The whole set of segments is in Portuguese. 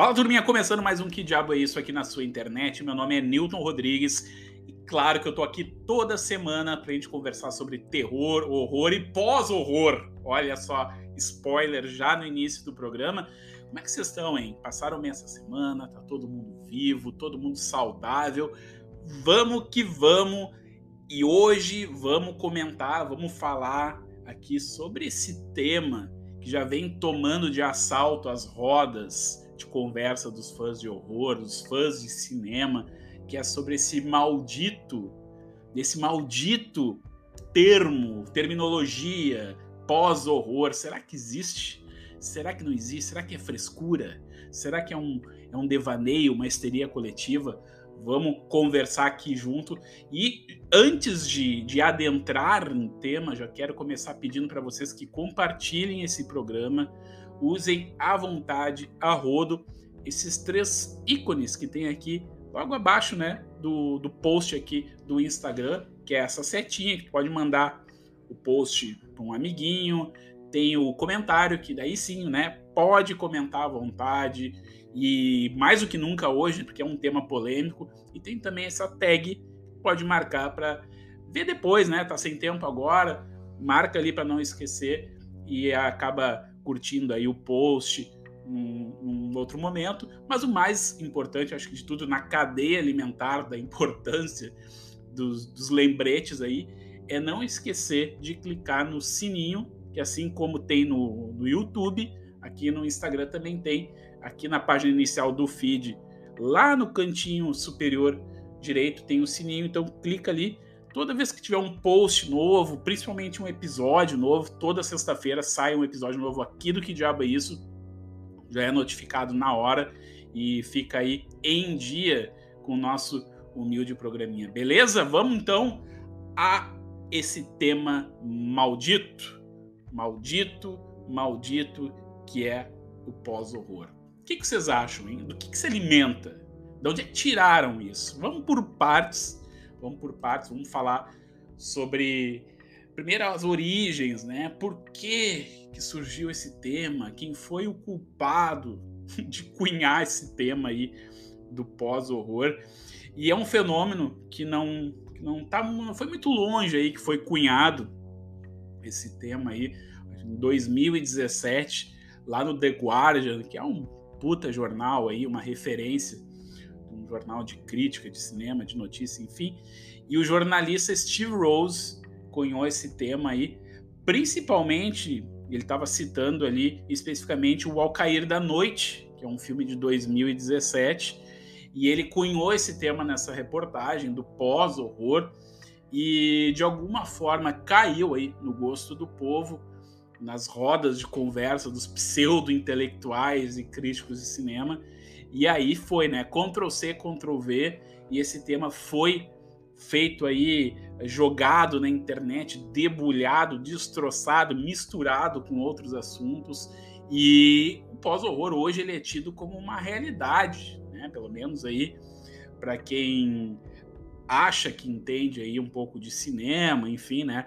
Fala turminha, começando mais um Que Diabo é Isso aqui na sua internet. Meu nome é Newton Rodrigues e claro que eu tô aqui toda semana pra gente conversar sobre terror, horror e pós-horror. Olha só, spoiler já no início do programa. Como é que vocês estão, hein? Passaram bem essa semana, tá todo mundo vivo, todo mundo saudável. Vamos que vamos. E hoje vamos comentar, vamos falar aqui sobre esse tema que já vem tomando de assalto as rodas de conversa dos fãs de horror, dos fãs de cinema, que é sobre esse maldito, esse maldito termo, terminologia pós-horror. Será que existe? Será que não existe? Será que é frescura? Será que é um, é um devaneio, uma histeria coletiva? Vamos conversar aqui junto. E antes de, de adentrar no tema, já quero começar pedindo para vocês que compartilhem esse programa, usem à vontade, a rodo, esses três ícones que tem aqui logo abaixo, né, do, do post aqui do Instagram, que é essa setinha que pode mandar o post para um amiguinho, tem o comentário que daí sim, né, pode comentar à vontade e mais do que nunca hoje, porque é um tema polêmico, e tem também essa tag pode marcar para ver depois, né? Tá sem tempo agora, marca ali para não esquecer e acaba curtindo aí o post num, num, outro momento. Mas o mais importante, acho que de tudo, na cadeia alimentar da importância dos, dos lembretes aí, é não esquecer de clicar no sininho, que assim como tem no, no YouTube, aqui no Instagram também tem, aqui na página inicial do feed, lá no cantinho superior direito tem o sininho, então clica ali Toda vez que tiver um post novo, principalmente um episódio novo, toda sexta-feira sai um episódio novo aqui do Que Diabo é Isso. Já é notificado na hora e fica aí em dia com o nosso humilde programinha. Beleza? Vamos então a esse tema maldito. Maldito, maldito, que é o pós-horror. O que, que, vocês acham, hein? Do que, que se alimenta? De onde é que tiraram isso? Vamos por partes Vamos por partes, vamos falar sobre primeiro as origens, né? Por que, que surgiu esse tema? Quem foi o culpado de cunhar esse tema aí do pós-horror? E é um fenômeno que não que não tá não foi muito longe aí que foi cunhado esse tema aí em 2017 lá no The Guardian, que é um puta jornal aí, uma referência um jornal de crítica de cinema, de notícia, enfim. E o jornalista Steve Rose cunhou esse tema aí, principalmente, ele estava citando ali especificamente o Ao Cair da Noite, que é um filme de 2017, e ele cunhou esse tema nessa reportagem do pós-horror. E de alguma forma caiu aí no gosto do povo nas rodas de conversa dos pseudo-intelectuais e críticos de cinema e aí foi, né? Ctrl C, Ctrl V, e esse tema foi feito aí, jogado na internet, debulhado, destroçado, misturado com outros assuntos. E o pós-horror hoje ele é tido como uma realidade, né? Pelo menos aí para quem acha que entende aí um pouco de cinema, enfim, né?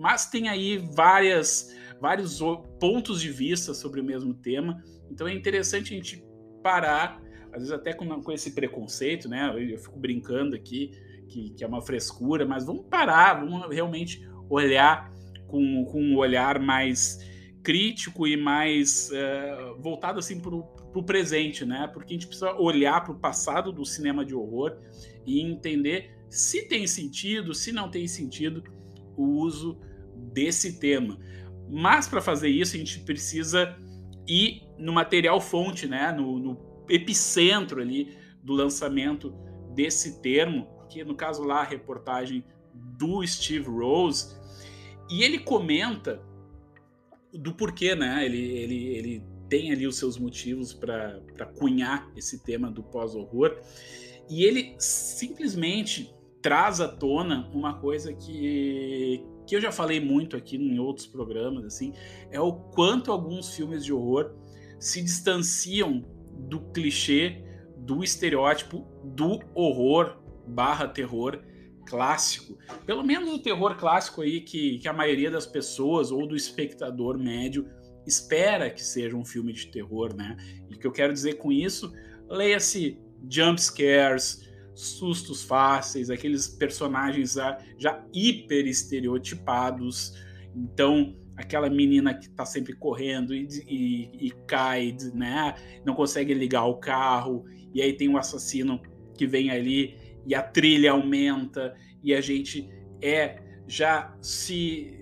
Mas tem aí várias vários pontos de vista sobre o mesmo tema. Então é interessante a gente parar, às vezes até com, com esse preconceito, né? Eu, fico brincando aqui que, que, é uma frescura, mas vamos parar, vamos realmente olhar com, com um olhar mais crítico e mais uh, voltado assim para o presente, né? Porque a gente precisa olhar para o passado do cinema de horror e entender se tem sentido, se não tem sentido o uso desse tema. Mas para fazer isso a gente precisa ir no material fonte, né, no, no epicentro ali do lançamento desse termo, que no caso lá a reportagem do Steve Rose, e ele comenta do porquê, né? Ele, ele, ele tem ali os seus motivos para cunhar esse tema do pós-horror, e ele simplesmente traz à tona uma coisa que, que eu já falei muito aqui em outros programas, assim, é o quanto alguns filmes de horror se distanciam do clichê, do estereótipo, do horror barra terror clássico. Pelo menos o terror clássico aí que, que a maioria das pessoas ou do espectador médio espera que seja um filme de terror, né? E o que eu quero dizer com isso, leia-se jump scares, sustos fáceis, aqueles personagens já, já hiper estereotipados. Então, aquela menina que tá sempre correndo e, e, e, cai, né? Não consegue ligar o carro, e aí tem um assassino que vem ali e a trilha aumenta e a gente é já se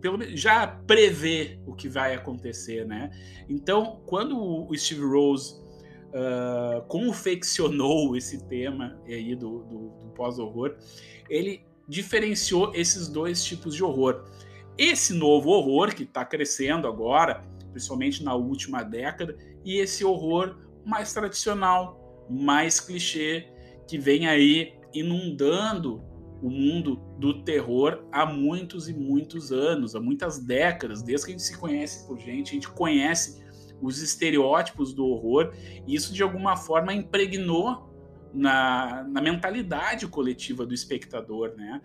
pelo já prevê o que vai acontecer, né? Então, quando o Steve Rose uh, confeccionou esse tema aí do, do, do pós-horror, ele diferenciou esses dois tipos de horror. Esse novo horror que está crescendo agora, principalmente na última década, e esse horror mais tradicional, mais clichê, que vem aí inundando o mundo do terror há muitos e muitos anos, há muitas décadas, desde que a gente se conhece por gente, a gente conhece os estereótipos do horror, e isso de alguma forma impregnou na, na mentalidade coletiva do espectador, né?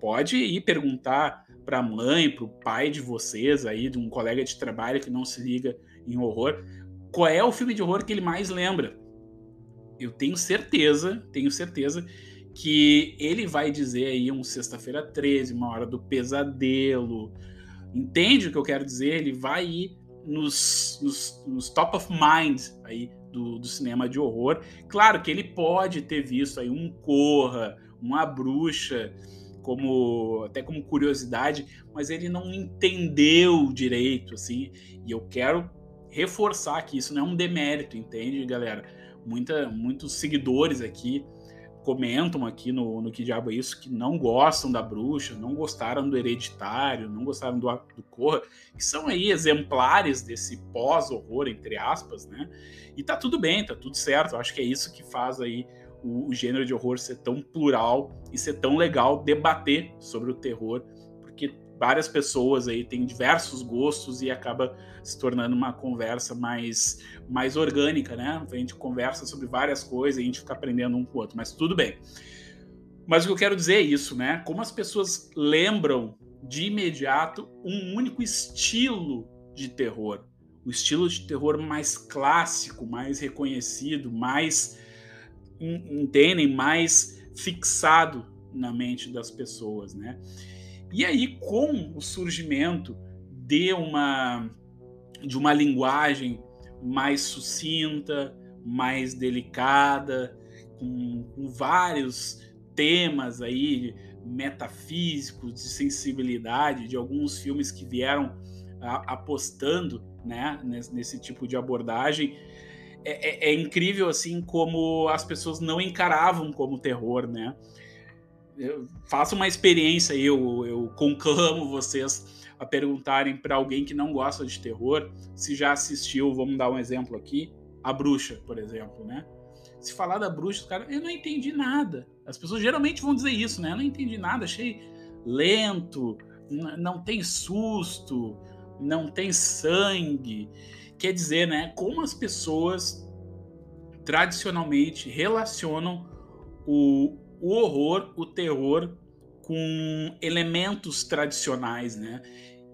Pode ir perguntar para a mãe, para o pai de vocês aí, de um colega de trabalho que não se liga em horror, qual é o filme de horror que ele mais lembra? Eu tenho certeza, tenho certeza que ele vai dizer aí um Sexta-feira 13, uma hora do pesadelo. Entende o que eu quero dizer? Ele vai ir nos, nos, nos top of mind aí do, do, cinema de horror. Claro que ele pode ter visto aí um Corra, uma Bruxa, como até como curiosidade, mas ele não entendeu direito, assim. E eu quero reforçar que isso não é um demérito, entende, galera? Muita, muitos seguidores aqui comentam aqui no, no Que Diabo é Isso que não gostam da bruxa, não gostaram do hereditário, não gostaram do, do Corra, que são aí exemplares desse pós-horror, entre aspas, né? E tá tudo bem, tá tudo certo. Eu acho que é isso que faz aí o, o gênero de horror ser tão plural e ser tão legal debater sobre o terror, várias pessoas aí têm diversos gostos e acaba se tornando uma conversa mais, mais orgânica, né? A gente conversa sobre várias coisas e a gente fica aprendendo um com o outro, mas tudo bem. Mas o que eu quero dizer é isso, né? Como as pessoas lembram de imediato um único estilo de terror. O estilo de terror mais clássico, mais reconhecido, mais entendem, mais fixado na mente das pessoas, né? E aí, com o surgimento de uma, de uma linguagem mais sucinta, mais delicada, com, com vários temas aí metafísicos, de sensibilidade, de alguns filmes que vieram a, apostando né, nesse, nesse, tipo de abordagem. É, é, é, incrível assim como as pessoas não encaravam como terror, né? Faça uma experiência aí, eu, eu conclamo vocês a perguntarem para alguém que não gosta de terror se já assistiu, vamos dar um exemplo aqui, A Bruxa, por exemplo, né? Se falar da bruxa, cara, eu não entendi nada. As pessoas geralmente vão dizer isso, né? Eu não entendi nada, achei lento, não tem susto, não tem sangue. Quer dizer, né? Como as pessoas tradicionalmente relacionam o, o horror, o terror com elementos tradicionais, né?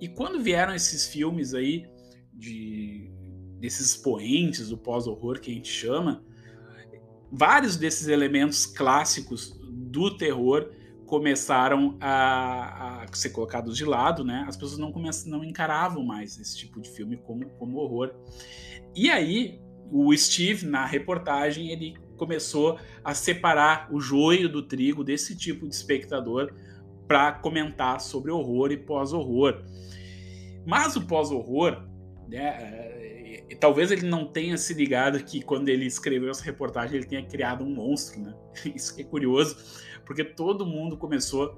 E quando vieram esses filmes aí de desses expoentes do pós-horror que a gente chama, vários desses elementos clássicos do terror começaram a, a, ser colocados de lado, né? As pessoas não começam, não encaravam mais esse tipo de filme como, como horror. E aí o Steve na reportagem ele começou a separar o joio do trigo desse tipo de espectador para comentar sobre horror e pós-horror. Mas o pós-horror, né, é, talvez ele não tenha se ligado que quando ele escreveu essa reportagem ele tenha criado um monstro, né? Isso é curioso, porque todo mundo começou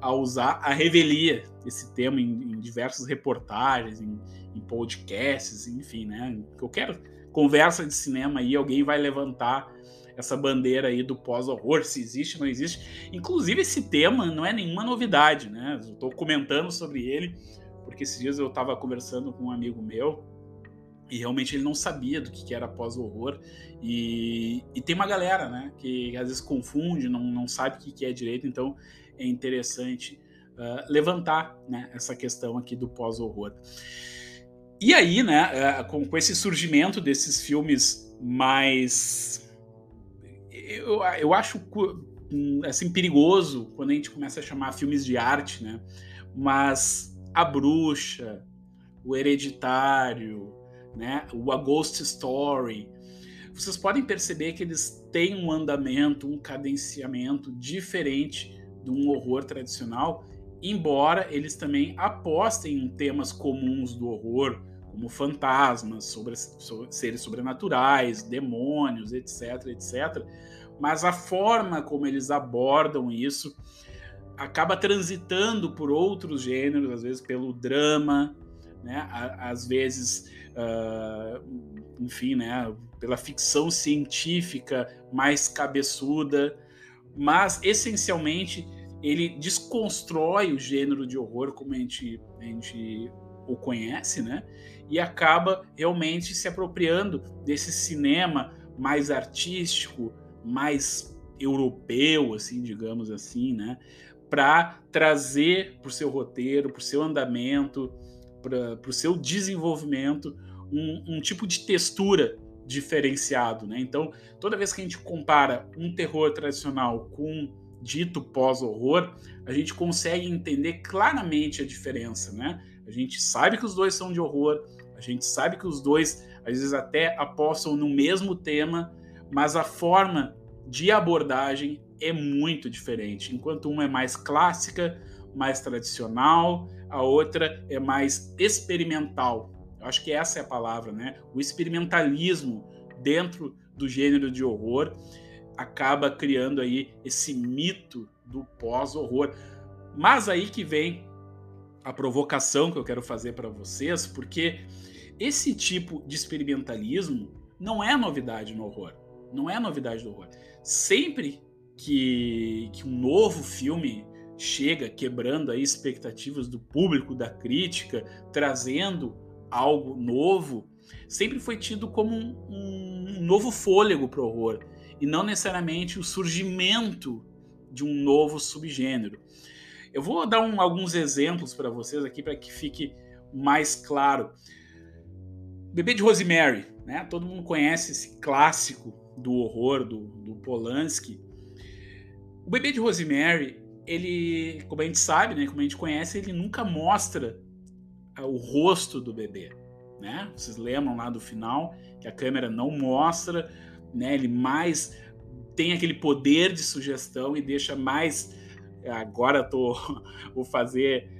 a usar a revelia, esse tema, em, em diversas reportagens, em, em, podcasts, enfim, né? Qualquer conversa de cinema aí, alguém vai levantar essa bandeira aí do pós-horror, se existe ou não existe. Inclusive, esse tema não é nenhuma novidade, né? Estou comentando sobre ele, porque esses dias eu estava conversando com um amigo meu e realmente ele não sabia do que, que era pós-horror. E, e, tem uma galera, né, que às vezes confunde, não, não sabe o que, que é direito, então é interessante uh, levantar né, essa questão aqui do pós-horror. E aí, né, é, com, com esse surgimento desses filmes mais. Eu, eu acho assim, perigoso quando a gente começa a chamar filmes de arte, né? Mas A Bruxa, O Hereditário, né? O A Ghost Story, vocês podem perceber que eles têm um andamento, um cadenciamento diferente de um horror tradicional, embora eles também apostem em temas comuns do horror, como fantasmas, sobre, sobre, seres sobrenaturais, demônios, etc, etc. Mas a forma como eles abordam isso acaba transitando por outros gêneros, às vezes pelo drama, né? às vezes, uh, enfim, né? pela ficção científica mais cabeçuda, mas essencialmente ele desconstrói o gênero de horror como a gente, a gente o conhece, né? E acaba realmente se apropriando desse cinema mais artístico, mais europeu, assim, digamos assim, né? Para trazer para o seu roteiro, para o seu andamento, para o seu desenvolvimento, um, um tipo de textura diferenciado, né? Então, toda vez que a gente compara um terror tradicional com dito pós-horror, a gente consegue entender claramente a diferença, né? A gente sabe que os dois são de horror, a gente sabe que os dois às vezes até apostam no mesmo tema, mas a forma de abordagem é muito diferente. Enquanto uma é mais clássica, mais tradicional, a outra é mais experimental. Eu acho que essa é a palavra, né? O experimentalismo dentro do gênero de horror acaba criando aí esse mito do pós-horror. Mas aí que vem a provocação que eu quero fazer para vocês, porque esse tipo de experimentalismo não é novidade no horror. Não é novidade do horror. Sempre que, que um novo filme chega quebrando aí expectativas do público, da crítica, trazendo algo novo, sempre foi tido como um, um novo fôlego para o horror e não necessariamente o surgimento de um novo subgênero. Eu vou dar um, alguns exemplos para vocês aqui para que fique mais claro. Bebê de Rosemary, né? Todo mundo conhece esse clássico do horror do, do Polanski. O Bebê de Rosemary, ele, como a gente sabe, né, como a gente conhece, ele nunca mostra o rosto do bebê, né? Vocês lembram lá do final que a câmera não mostra né? Ele mais tem aquele poder de sugestão e deixa mais. Agora tô fazer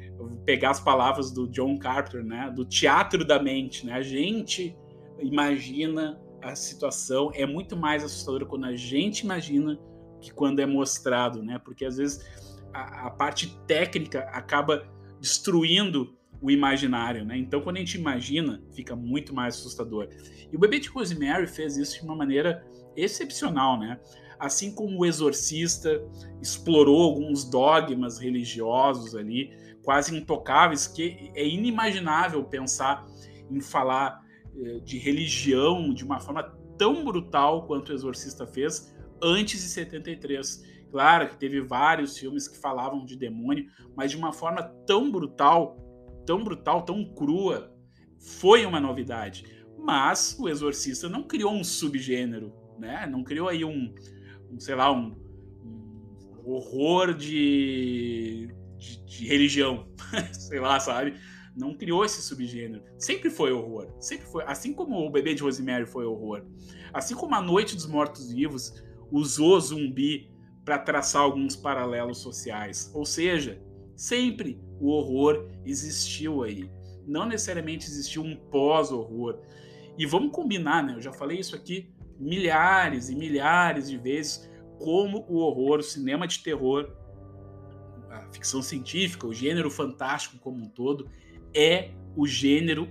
pegar as palavras do John Carter, né? Do teatro da mente, né? A gente imagina a situação é muito mais assustadora quando a gente imagina que quando é mostrado, né? Porque às vezes a, a parte técnica acaba destruindo o imaginário, né? Então, quando a gente imagina, fica muito mais assustador. E o bebê de Rosemary fez isso de uma maneira excepcional, né? Assim como o Exorcista explorou alguns dogmas religiosos ali, quase intocáveis, que é inimaginável pensar em falar eh, de religião de uma forma tão brutal quanto o Exorcista fez antes de 73. Claro que teve vários filmes que falavam de demônio, mas de uma forma tão brutal tão brutal, tão crua, foi uma novidade. Mas o Exorcista não criou um subgênero, né? Não criou aí um, um sei lá, um, um horror de, de, de religião, sei lá, sabe? Não criou esse subgênero. Sempre foi horror. Sempre foi. Assim como o Bebê de Rosemary foi horror. Assim como a Noite dos Mortos-Vivos usou zumbi para traçar alguns paralelos sociais. Ou seja, sempre o horror existiu aí. Não necessariamente existiu um pós-horror. E vamos combinar, né? Eu já falei isso aqui milhares e milhares de vezes, como o horror, o cinema de terror, a ficção científica, o gênero fantástico como um todo, é o gênero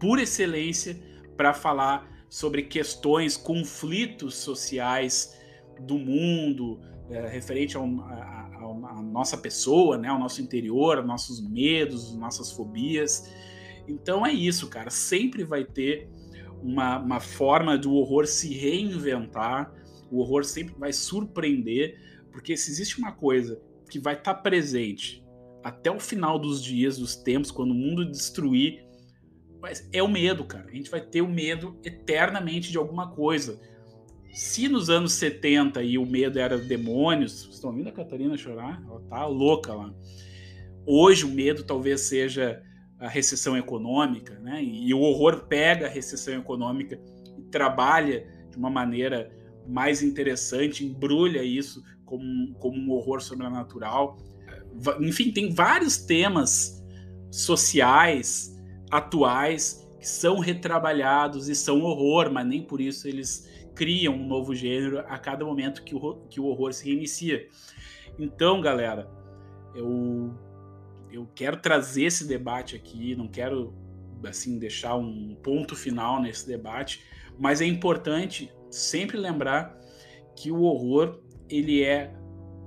por excelência para falar sobre questões, conflitos sociais do mundo, é, referente a, a, a nossa pessoa, né, ao nosso interior, aos nossos medos, nossas fobias. Então é isso, cara. Sempre vai ter uma, uma forma do horror se reinventar. O horror sempre vai surpreender, porque se existe uma coisa que vai estar tá presente até o final dos dias, dos tempos, quando o mundo destruir Mas é o medo, cara. A gente vai ter o medo eternamente de alguma coisa. Se nos anos 70 e o medo era demônios, estão ouvindo a Catarina chorar? Ela tá louca lá. Hoje o medo talvez seja a recessão econômica, né? E o horror pega a recessão econômica e trabalha de uma maneira mais interessante, embrulha isso como, como um horror sobrenatural. Enfim, tem vários temas sociais, atuais, que são retrabalhados e são horror, mas nem por isso eles criam um novo gênero a cada momento que o, que o horror se reinicia. Então, galera, eu, eu quero trazer esse debate aqui, não quero assim deixar um ponto final nesse debate, mas é importante sempre lembrar que o horror ele é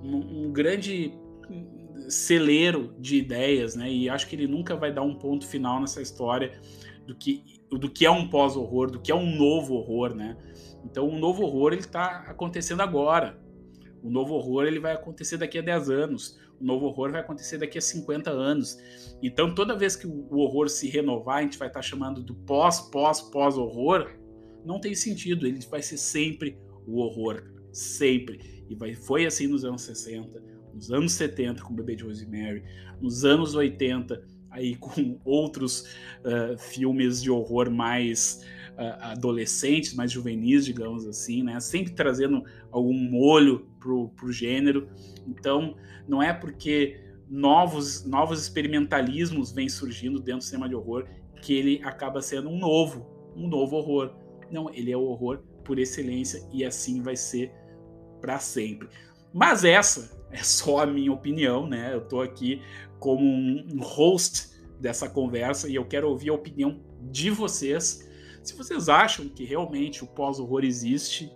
um, um grande celeiro de ideias, né? E acho que ele nunca vai dar um ponto final nessa história do que do que é um pós-horror, do que é um novo horror, né? Então, o novo horror ele está acontecendo agora. O novo horror ele vai acontecer daqui a 10 anos. O novo horror vai acontecer daqui a 50 anos. Então, toda vez que o horror se renovar, a gente vai estar chamando do pós, pós, pós-horror, não tem sentido. Ele vai ser sempre o horror, sempre. E vai, foi assim nos anos 60, nos anos 70 com o Bebê de Rosemary, nos anos 80 aí com outros uh, filmes de horror mais adolescentes, mais juvenis, digamos assim, né? Sempre trazendo algum molho pro, pro gênero. Então, não é porque novos, novos experimentalismos vêm surgindo dentro do cinema de horror que ele acaba sendo um novo, um novo horror. Não, ele é o horror por excelência e assim vai ser para sempre. Mas essa é só a minha opinião, né? Eu tô aqui como um host dessa conversa e eu quero ouvir a opinião de vocês. Se vocês acham que realmente o pós-horror existe,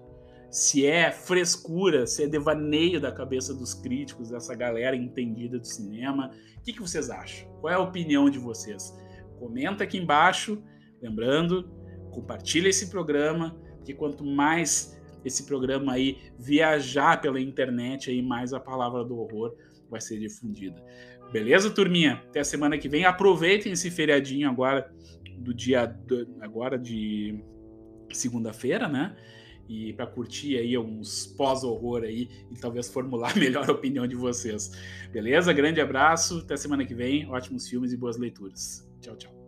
se é frescura, se é devaneio da cabeça dos críticos, dessa galera entendida do cinema, o que, que vocês acham? Qual é a opinião de vocês? Comenta aqui embaixo, lembrando, compartilha esse programa, porque quanto mais esse programa aí viajar pela internet, aí mais a palavra do horror vai ser difundida. Beleza, turminha? Até a semana que vem. Aproveitem esse feriadinho agora do dia do, agora de segunda-feira, né? E para curtir aí alguns pós-horror aí e talvez formular melhor a opinião de vocês. Beleza? Grande abraço, até semana que vem. Ótimos filmes e boas leituras. Tchau, tchau.